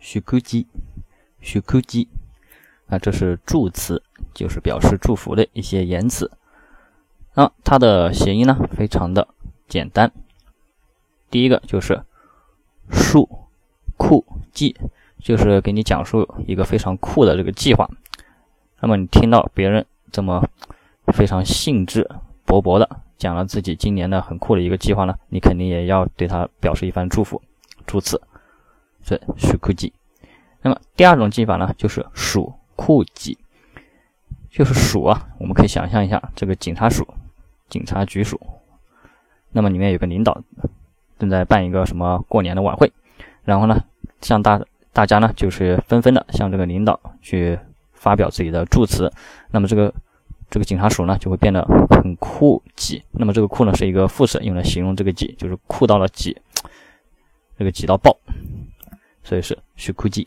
许库基，许库基，啊，这是祝词，就是表示祝福的一些言辞。那它的谐音呢，非常的简单。第一个就是树酷计，就是给你讲述一个非常酷的这个计划。那么你听到别人这么非常兴致勃勃的讲了自己今年的很酷的一个计划呢，你肯定也要对他表示一番祝福，祝词。是数库计。那么第二种记法呢，就是数库计，就是数啊。我们可以想象一下，这个警察署、警察局署，那么里面有个领导正在办一个什么过年的晚会，然后呢，向大大家呢就是纷纷的向这个领导去发表自己的祝词。那么这个这个警察署呢就会变得很酷挤。那么这个酷呢是一个副词，用来形容这个挤，就是酷到了挤，这个挤到爆。所以是虚酷记。